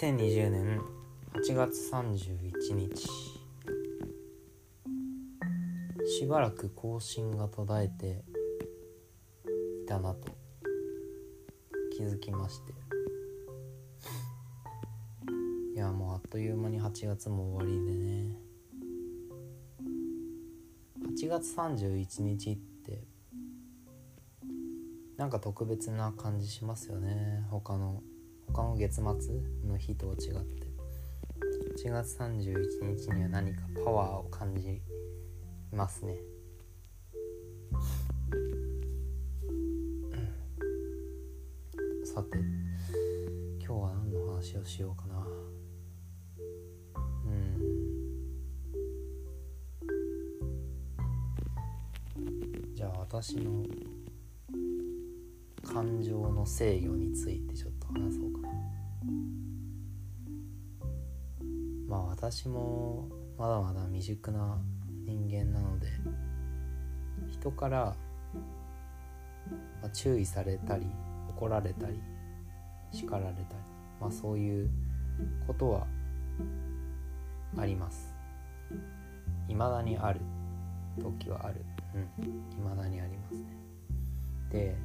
2020年8月31日。しばらく更新が途絶えていたなと気づきまして。いやもうあっという間に8月も終わりでね。8月31日ってなんか特別な感じしますよね。他の他の月末の日と違って8月31日には何かパワーを感じますね。さて今日は何の話をしようかな。うん。じゃあ私の感情の制御についてちょっと話そうか。なまあ私もまだまだ未熟な人間なので人から、ま、注意されたり怒られたり叱られたりまあそういうことはあります。未だにある。時はある。うん。未だにありますね。で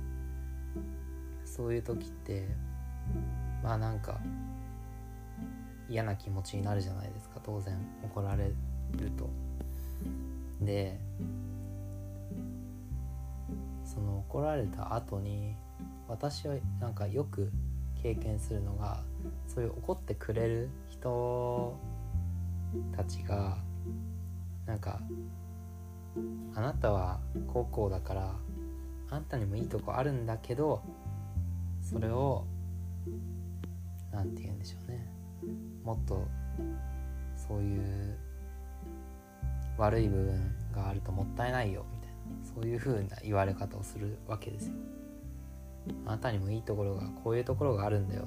そういう時ってまあなんか嫌な気持ちになるじゃないですか当然怒られると。でその怒られた後に私はなんかよく経験するのがそういう怒ってくれる人たちがなんかあなたは高校だからあんたにもいいとこあるんだけどそれを何て言うんでしょうねもっとそういう悪い部分があるともったいないよみたいなそういう風な言われ方をするわけですよ。あなたにもいいところがこういうところがあるんだよ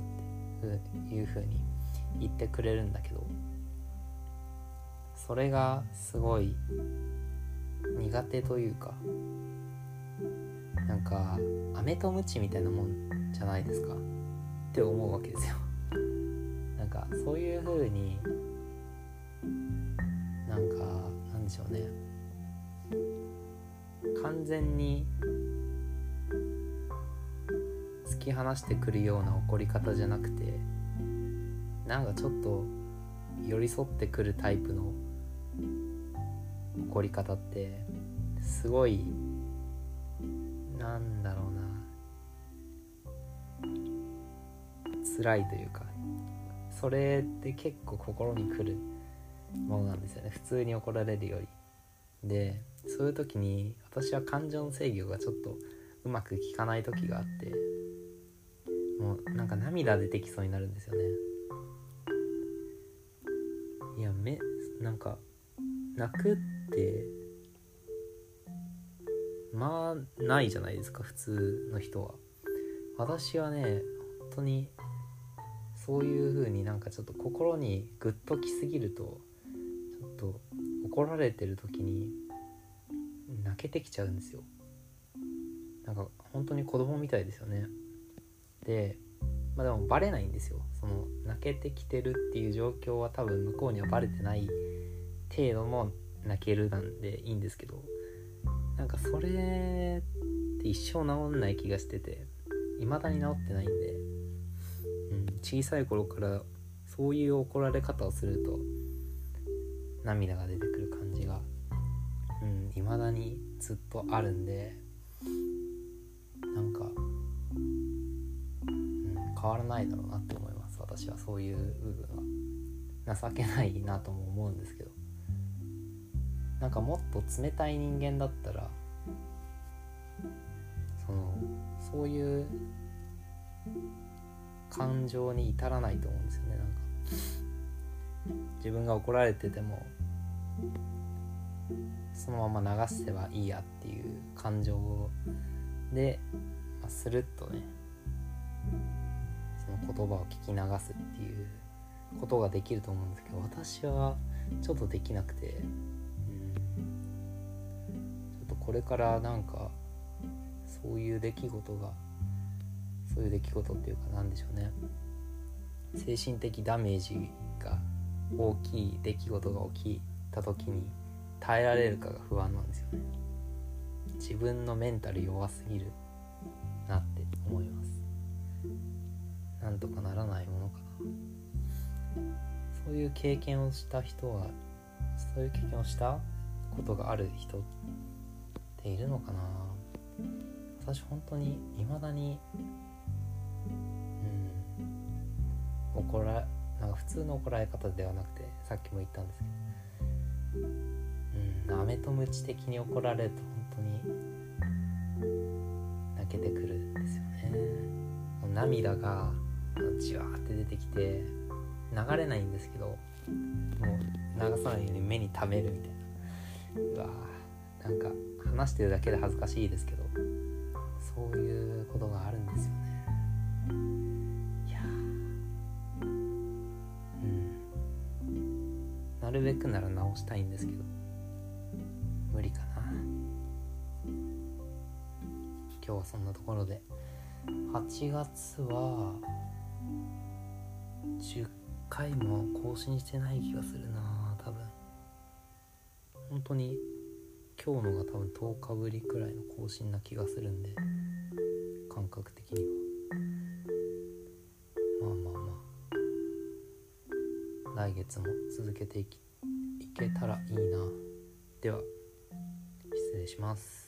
っていう風に言ってくれるんだけどそれがすごい苦手というかなんか飴とムチみたいなもんじゃないですかって思うわけですよ。なんかそういう風になんかなんでしょうね。完全に突き放してくるような怒り方じゃなくてなんかちょっと寄り添ってくるタイプの怒り方ってすごいなんだろうな。辛いというかそれって結構心にくるものなんですよね。普通に怒られるより。でそういう時に私は感情の制御がちょっとうまくいかない時があってもうなんか涙出てきそうになるんですよね。いやめなんか泣くってまあないじゃないですか普通の人は。私はね本当にそういう風になんかちょっと心にグッときすぎるとちょっと怒られてる時に泣けてきちゃうんですよ。なんか本当に子供みたいですよね。でまあでもバレないんですよ。その泣けてきてるっていう状況は多分向こうにはバレてない程度の泣けるなんでいいんですけどなんかそれって一生治んない気がしてて未だに治ってないんで、小さい頃からそういう怒られ方をすると涙が出てくる感じがうんだにずっとあるんでなんか、うん、変わらないだろうなって思います私はそういう部分は。情けないなとも思うんですけど。なんかもっと冷たい人間だったらそのそういう感情に至らないと思うんですよね。なんか。自分が怒られててもそのまま流せばいいやっていう感情で、まあ、スルッとねその言葉を聞き流すっていうことができると思うんですけど私はちょっとできなくて、うん、ちょっとこれからなんかそういう出来事がそういう出来事っていうかなんでしょうね。精神的ダメージが大きい出来事が起きた時に耐えられるかが不安なんですよね。自分のメンタル弱すぎるなって思います。なんとかならないものかな。そういう経験をした人はそういう経験をしたことがある人っているのかな。私本当に未だに怒らなんか普通の怒られ方ではなくてさっきも言ったんですけど。うん飴とムチ的に怒られると本当に泣けてくるんですよね。涙がじわーって出てきて流れないんですけどもう流さないように目に溜めるみたいな。うわーなんか話してるだけで恥ずかしいですけどそういうことがあるんるべくなら直したいんですけど。無理かな。今日はそんなところで。8月は10回も更新してない気がするな。多分。本当に今日のが多分10日ぶりくらいの更新な気がするんで。感覚的には。まあまあまあ。来月も続けていきけたらいいな。では失礼します。